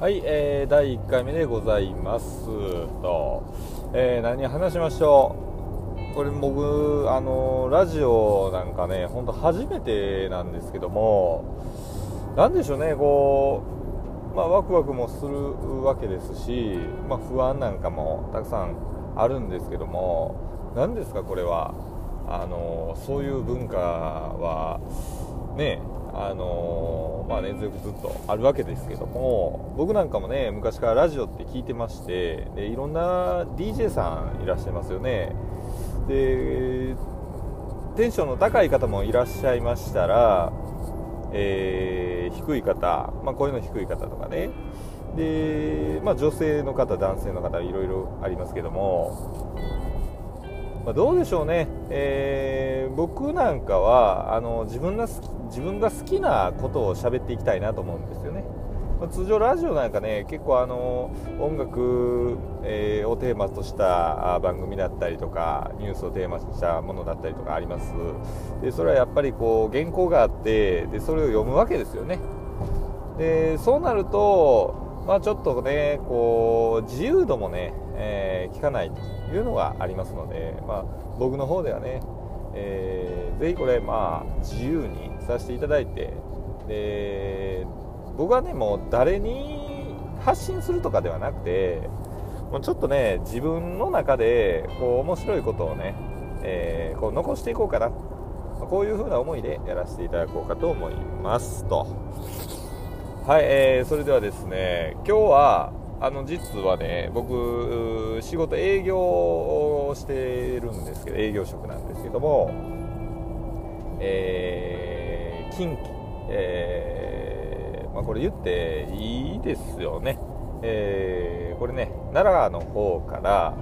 はい、えー、第1回目でございます。と、えー、何話しましょう？これ僕あのラジオなんかねほんと初めてなんですけども何でしょうねこうまあワクワクもするわけですし、まあ、不安なんかもたくさんあるんですけども何ですかこれは？あのそういう文化はねあのー、まあ、根強くずっとあるわけですけども僕なんかもね昔からラジオって聞いてましてでいろんな DJ さんいらっしゃいますよね。でテンションの高い方もいらっしゃいましたら、えー、低い方、まあ、声の低い方とかね。で、まあ、女性の方男性の方いろいろありますけどもまあ、どうでしょうね、えー、僕なんかはあの自分が好き自分が好きなことを喋っていきたいなと思うんですよね、まあ、通常ラジオなんかね結構あの音楽、えー、をテーマとした番組だったりとかニュースをテーマとしたものだったりとかあります。でそれはやっぱりこう原稿があってでそれを読むわけですよね。でそうなるとまあ、ちょっとねこう自由度もね、えー、聞かないというのがありますので、まあ、僕の方ではね、えー、ぜひこれ、まあ、自由にさせていただいてで僕はねもう誰に発信するとかではなくてもうちょっとね自分の中でこう面白いことをね、えー、こう残していこうかな。こういう風な思いでやらせていただこうかと思いますと。はい、えー、それではですね今日はあの実はね僕仕事営業をしてるんですけど営業職なんですけどもえー、近畿えー、まあ、これ言っていいですよね。えー、これね奈良の方から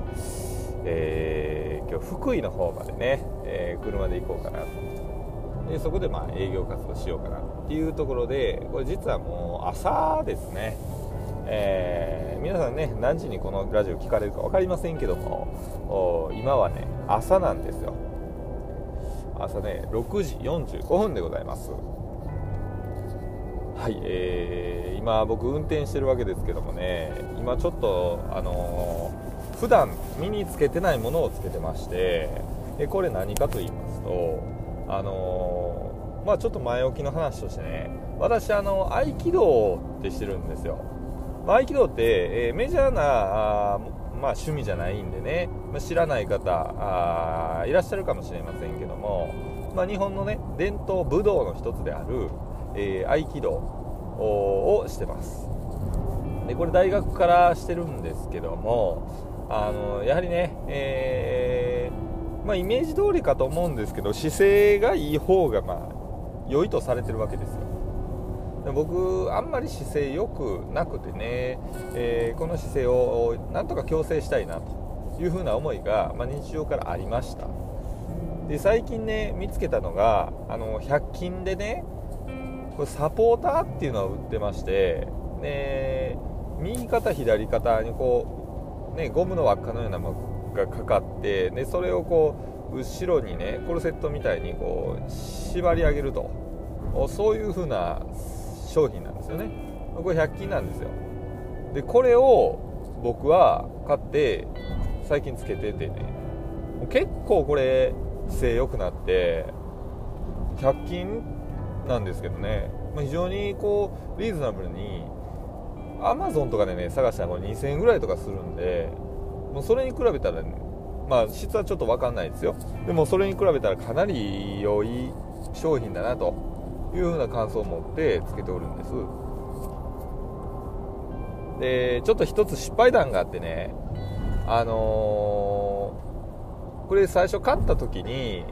えー、今日福井の方までね、え、車で行こうかなと。でそこでまあ営業活動しようかなっていうところでこれ実はもう朝ですね。えー、皆さんね何時にこのラジオ聞かれるか分かりませんけども今はね朝なんですよ。朝ね6時45分でございます。はい、えー、今僕運転してるわけですけどもね今ちょっとあのー、普段身につけてないものをつけてましてでこれ何かと言いますとあのー、まあちょっと前置きの話としてね私あの合気道ってしてるんですよ。合気道って、え、メジャーなあ、まあ、趣味じゃないんでね、まあ、知らない方いらっしゃるかもしれませんけども、まあ、日本のね伝統武道の一つである、えー、合気道をしてます。でこれ大学からしてるんですけどもあのやはりね、えー、まあ、イメージ通りかと思うんですけど姿勢がいい方がまあ良いとされてるわけですよ。僕あんまり姿勢良くなくてね、えー、この姿勢をなんとか矯正したいなというふうな思いが、まあ、日常からありました。で最近ね見つけたのがあの100均でねこれサポーターっていうのを売ってましてで右肩左肩にこう、ね、ゴムの輪っかのようなものがかかってでそれをこう後ろにねコルセットみたいにこう縛り上げると。そういう風な商品なんですよね。これ100均なんですよ。でこれを僕は買って最近つけててね。結構これ姿勢良くなって100均なんですけどね、ま、非常にこうリーズナブルにアマゾンとかでね探したらこれ2000円ぐらいとかするんでもうそれに比べたらねまあ質はちょっと分かんないですよ。でもそれに比べたらかなり良い商品だなと。いうふうな感想を持ってつけておるんです。でちょっと一つ失敗談があってね。あのー、これ最初買った時に、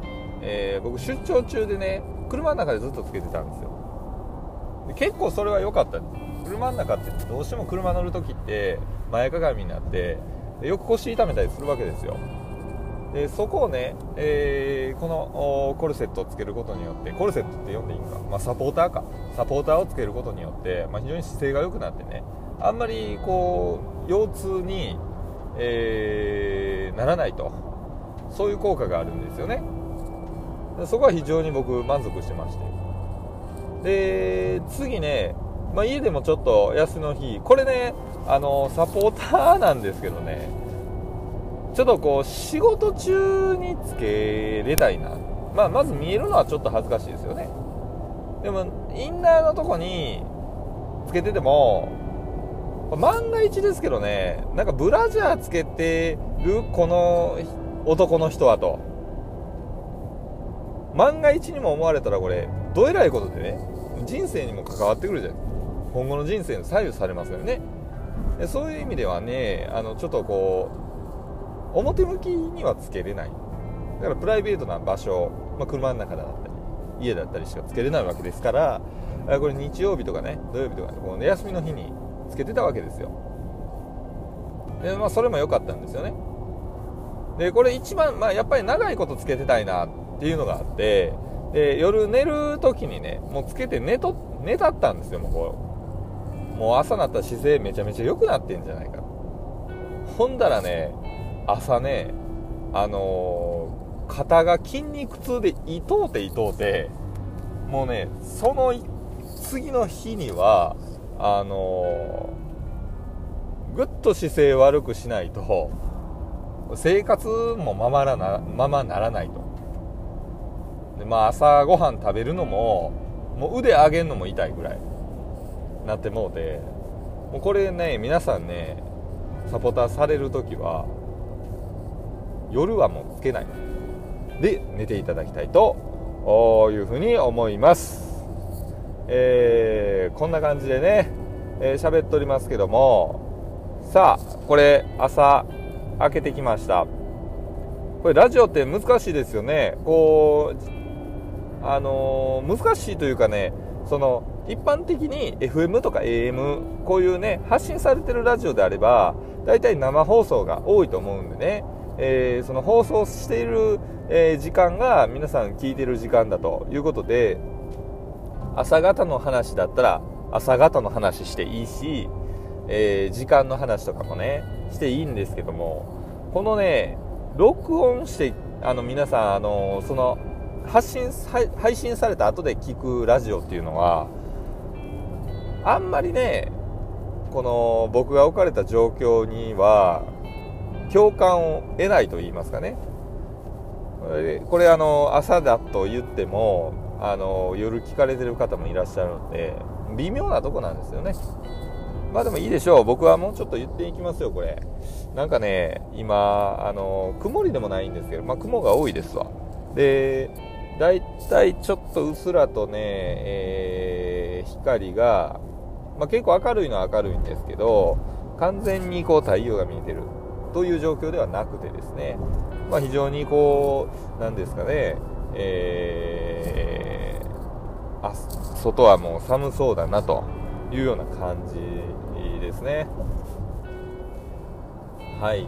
えー、僕出張中でね車の中でずっとつけてたんですよ。で結構それは良かった車の中ってどうしても車乗る時って前かがみになってよく腰痛めたりするわけですよ。でそこをね、えー、このコルセットをつけることによってコルセットって呼んでいいんか、まあ、サポーターか。サポーターをつけることによって、まあ、非常に姿勢が良くなってねあんまりこう腰痛に、えー、ならないと。そういう効果があるんですよね。そこは非常に僕満足してまして。で次ねまあ、家でもちょっと休みの日これねあのサポーターなんですけどねちょっとこう仕事中につけれたいな、まあ、まず見えるのはちょっと恥ずかしいですよね。でもインナーのとこにつけてても万が一ですけどねなんかブラジャーつけてるこの男の人はと。万が一にも思われたらこれどえらいことでね人生にも関わってくるじゃない今後の人生に左右されますよね。そういう意味ではねあのちょっとこう表向きにはつけれない。だからプライベートな場所、まあ、車の中だったり家だったりしかつけれないわけですからこれ日曜日とかね土曜日とか、ね、この休みの日につけてたわけですよ。でまあそれも良かったんですよね。でこれ一番、まあ、やっぱり長いことつけてたいなっていうのがあってで夜寝る時にねもうつけて寝と寝たったんですよもうこう。もう朝なったら姿勢めちゃめちゃ良くなってんじゃないか。ほんだらね朝ねあのー、肩が筋肉痛で痛うて痛うてもうねその次の日にはあのー、ぐっと姿勢悪くしないと生活もままなままならないと。でまあ朝ごはん食べるのももう腕上げるのも痛いぐらいなってもうてもうこれね皆さんねサポーターされる時は夜はもうつけない。で寝ていただきたいというふうに思います。えー、こんな感じでね喋、えー、っておりますけども。さあこれ朝開けてきました。これラジオって難しいですよね。こうあのー、難しいというかねその一般的に FM とか AM こういうね発信されてるラジオであれば大体生放送が多いと思うんでね、えー、その放送している、えー、時間が皆さん聞いてる時間だということで朝方の話だったら朝方の話していいし、えー、時間の話とかもねしていいんですけどもこのね録音してあの皆さんあのその発信配信された後で聞くラジオっていうのはあんまりねこの僕が置かれた状況には共感を得ないと言いますかね。これあの朝だと言ってもあの夜聞かれてる方もいらっしゃるので微妙なとこなんですよね。まあでもいいでしょう。僕はもうちょっと言っていきますよこれ。なんかね今あの曇りでもないんですけど、まあ、雲が多いですわ。でだいたいちょっとうっすらとね、えー、光が、まあ、結構明るいのは明るいんですけど完全にこう太陽が見えてる。という状況ではなくてですね、まあ、非常にこうなんですかね、えーあ外はもう寒そうだなというような感じですね。はい。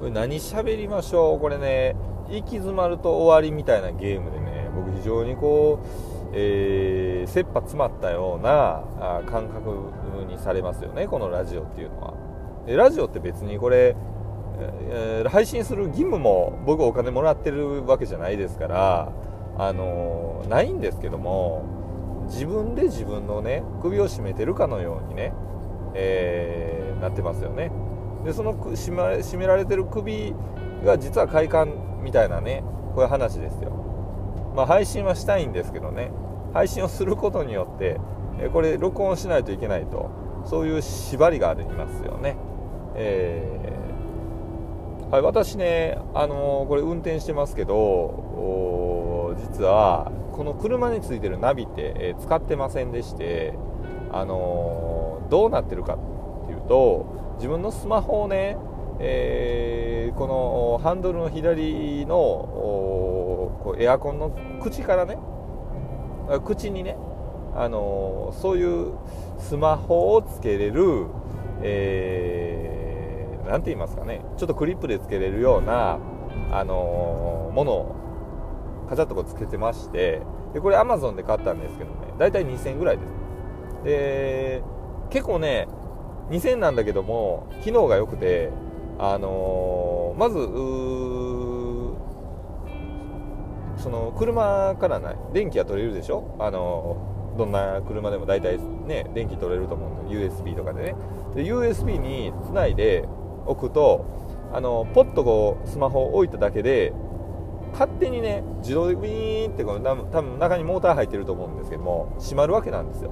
これ何喋りましょう？これね行き詰まると終わりみたいなゲームでね僕非常にこう、えー、切羽詰まったような感覚にされますよねこのラジオっていうのは。でラジオって別にこれ、えー、配信する義務も僕お金もらってるわけじゃないですからあのないんですけども自分で自分のね首を絞めてるかのようにね、えー、なってますよね。でその締め締められてる首が実は快感みたいなねこういう話ですよ。まあ配信はしたいんですけどね。配信をすることによってこれ録音しないといけないとそういう縛りがありますよね。えー、はい、私ね、あのー、これ運転してますけど実はこの車についてるナビって、え使ってませんでして、あの、どうなってるかっていうと自分のスマホをね、え、このハンドルの左のこうエアコンの口からね口にね、あの、そういうスマホをつけれる、えー、て言いますかね。ちょっとクリップでつけれるような、あのものをカチャッとこうつけてましてでこれ Amazon で買ったんですけどね。大体2000円ぐらいです。で結構ね2000なんだけども機能が良くてあのー、まずその車からね電気が取れるでしょ？あのどんな車でも大体ね電気取れると思うんで USB とかでね。で USB につないでおくとあのポッとこうスマホを置いただけで勝手にね自動でウィーンってこう多分中にモーター入ってると思うんですけども閉まるわけなんですよ。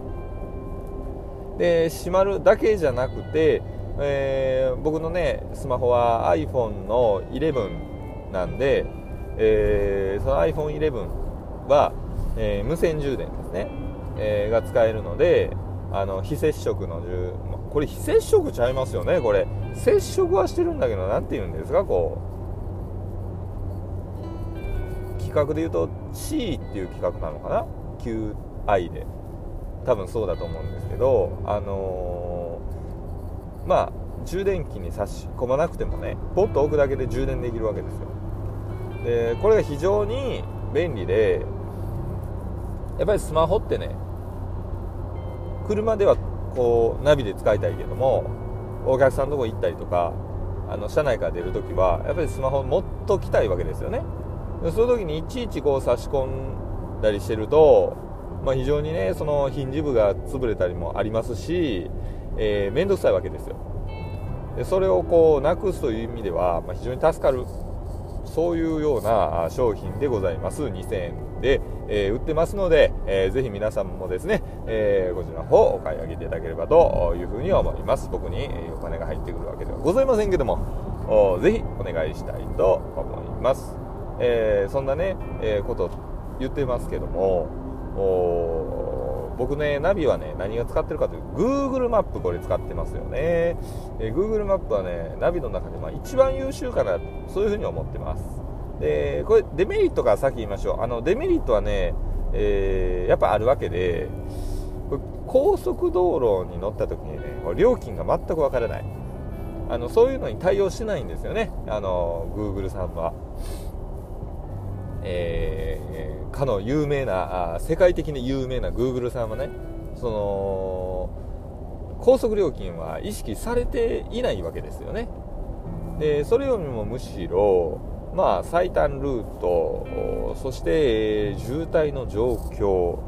で閉まるだけじゃなくて、えー、僕のねスマホは iPhone の11なんで、えー、その iPhone11 は、えー、無線充電ですね、えが使えるのであの非接触の充これ非接触ちゃいますよねこれ。接触はしてるんだけど何て言うんですかこう。企画で言うと C っていう企画なのかな？QI で。多分そうだと思うんですけどあのー、まあ充電器に差し込まなくてもねポッと置くだけで充電できるわけですよ。でこれが非常に便利でやっぱりスマホってね車ではこうナビで使いたいけどもお客さんのとこ行ったりとかあの車内から出るときはやっぱりスマホ持っときたいわけですよね。その時にいちいちこう差し込んだりしてると、まあ、非常にねそのヒンジ部が潰れたりもありますし面倒、えー、くさいわけですよ。でそれをこうなくすという意味では、まあ、非常に助かるそういうような商品でございます。2000円で、えー、売ってますので、えー、ぜひ皆さんもですね、えー、こちらの方お買い上げていただければというふうに思います僕にお金が入ってくるわけではございませんけどもぜひお願いしたいと思います、えそんなね、えこと言ってますけども僕ね、ナビはね、何が使ってるかというと、Google マップこれ使ってますよね。えー、Google マップはね、ナビの中でまあ一番優秀かな、そういうふうに思ってます。で、これデメリットから先言いましょう。あの、デメリットはね、えー、やっぱあるわけで、高速道路に乗った時にね、料金が全くわからない。あの、そういうのに対応しないんですよね。あの、Google さんは。えー、かの有名な、世界的に有名な Google さんはね、その、高速料金は意識されていないわけですよね。で、それよりもむしろ、まあ、最短ルート、そして渋滞の状況、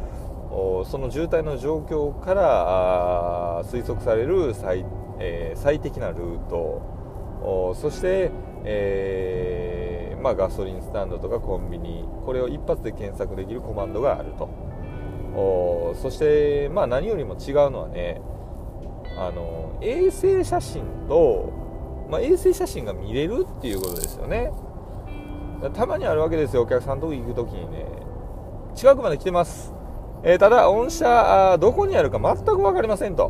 その渋滞の状況から推測される最,、えー、最適なルート、そして、えー、まあ、ガソリンスタンドとかコンビニ、これを一発で検索できるコマンドがあると。そして、まあ、何よりも違うのはね、あの衛星写真と、まあ、衛星写真が見れるっていうことですよね。たまにあるわけですよお客さんと行く時にね。近くまで来てます、えー、ただ御社どこにあるか全く分かりませんと。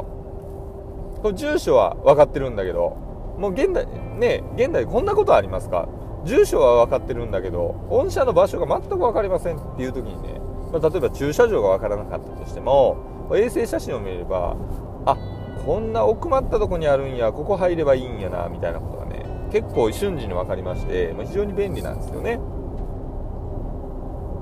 これ住所は分かってるんだけどもう現代ね現代こんなことありますか？住所は分かってるんだけど御社の場所が全く分かりませんっていう時にね、まあ、例えば駐車場が分からなかったとしても衛星写真を見ればあこんな奥まったとこにあるんやここ入ればいいんやなみたいなことが結構瞬時に分かりまして、まあ、非常に便利なんですよね。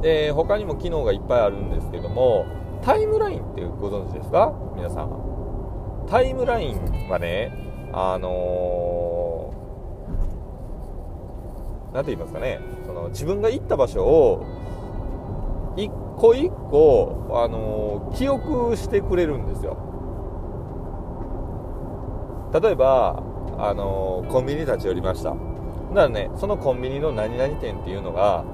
で他にも機能がいっぱいあるんですけどもタイムラインってご存知ですか？皆さん。タイムラインはねあの何、ー、て言いますかね。その自分が行った場所を一個一個、あのー、記憶してくれるんですよ。例えばあのコンビニ立ち寄りました。だからねそのコンビニの何々店っていうのが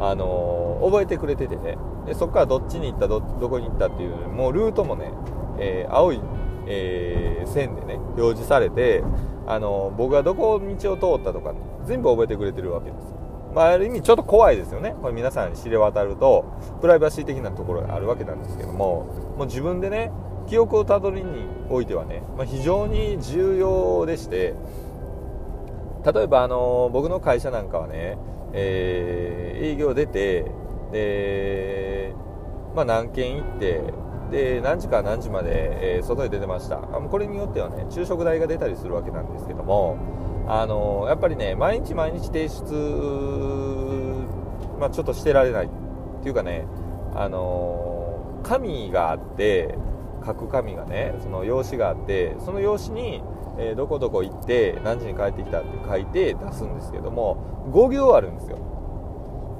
あの覚えてくれててね。でそこからどっちに行ったどどこに行ったっていうもうルートもね、えー、青い、えー、線でね表示されてあの僕がどこ道を通ったとか、ね、全部覚えてくれてるわけです。まあ、ある意味ちょっと怖いですよね。これ皆さんに知れ渡るとプライバシー的なところがあるわけなんですけどももう自分でね記憶をたどりにおいてはね、まあ、非常に重要でして例えばあの僕の会社なんかはね、えー、営業出てで、まあ、何件行ってで何時から何時まで、えー、外へ出てました。これによってはね昼食代が出たりするわけなんですけどもあのやっぱりね毎日毎日提出、まあ、ちょっとしてられないっていうかねあの紙があって書く紙がねその用紙があってその用紙に、えー、どこどこ行って何時に帰ってきたって書いて出すんですけども5行あるんですよ。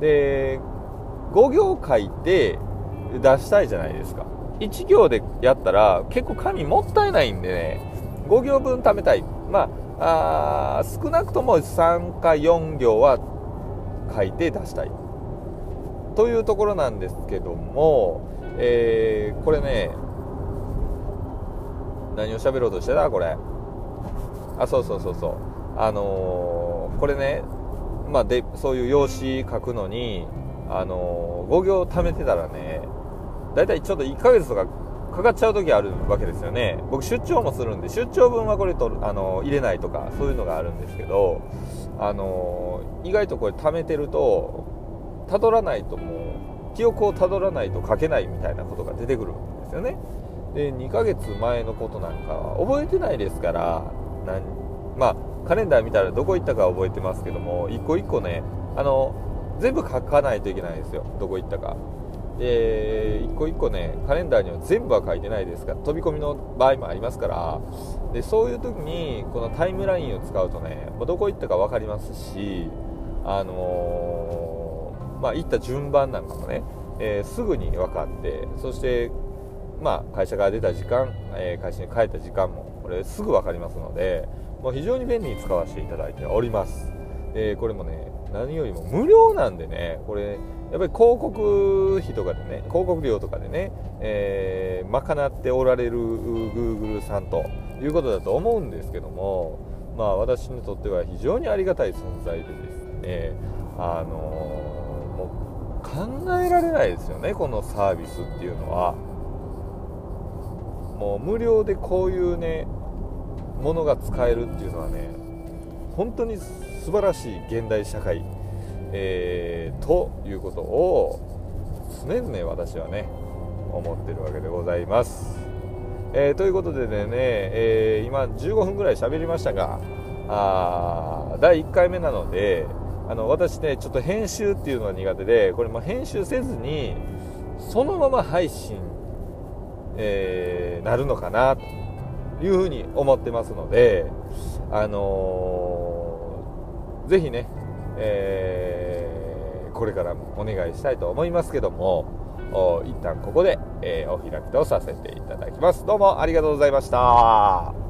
で5行書いて出したいじゃないですか。1行でやったら結構紙もったいないんでね5行分貯めたい。まああ少なくとも3か4行は書いて出したい。というところなんですけども、えー、これね何を喋ろうとしてた？これ。あそうそうそうそう。あのー、これねまあでそういう用紙書くのにあのー、5行貯めてたらね大体ちょっと1ヶ月とかかかっちゃう時あるわけですよね。僕出張もするんで出張分はこれとあの入れないとかそういうのがあるんですけどあの意外とこれ貯めてるとたどらないともう記憶をたどらないと書けないみたいなことが出てくるんですよね。で2ヶ月前のことなんかは覚えてないですからなんまあカレンダー見たらどこ行ったか覚えてますけども一個一個ねあの全部書かないといけないんですよ。どこ行ったか。で一個一個ねカレンダーには全部は書いてないですから飛び込みの場合もありますから。でそういう時にこのタイムラインを使うとねどこ行ったか分かりますしあのー、まあ行った順番なんかもね、えー、すぐに分かってそしてまあ会社から出た時間、えー、会社に帰った時間もこれすぐ分かりますのでもう非常に便利に使わせていただいております、えこれもね何よりも無料なんでねこれやっぱり広告費とかでね広告料とかでね、えー、賄っておられる Google さんということだと思うんですけどもまあ私にとっては非常にありがたい存在でですねあの、もう考えられないですよねこのサービスっていうのは。もう無料でこういうねものが使えるっていうのはね本当に素晴らしい現代社会えー、ということを常々私はね思ってるわけでございます、えー、ということでね、えー、今15分ぐらい喋りましたがあ第1回目なのであの私ねちょっと編集っていうのが苦手でこれも編集せずにそのまま配信、えー、なるのかなというふうに思ってますのであのー、ぜひねえー、これからもお願いしたいと思いますけども一旦ここで、えー、お開きとさせていただきます。どうもありがとうございました。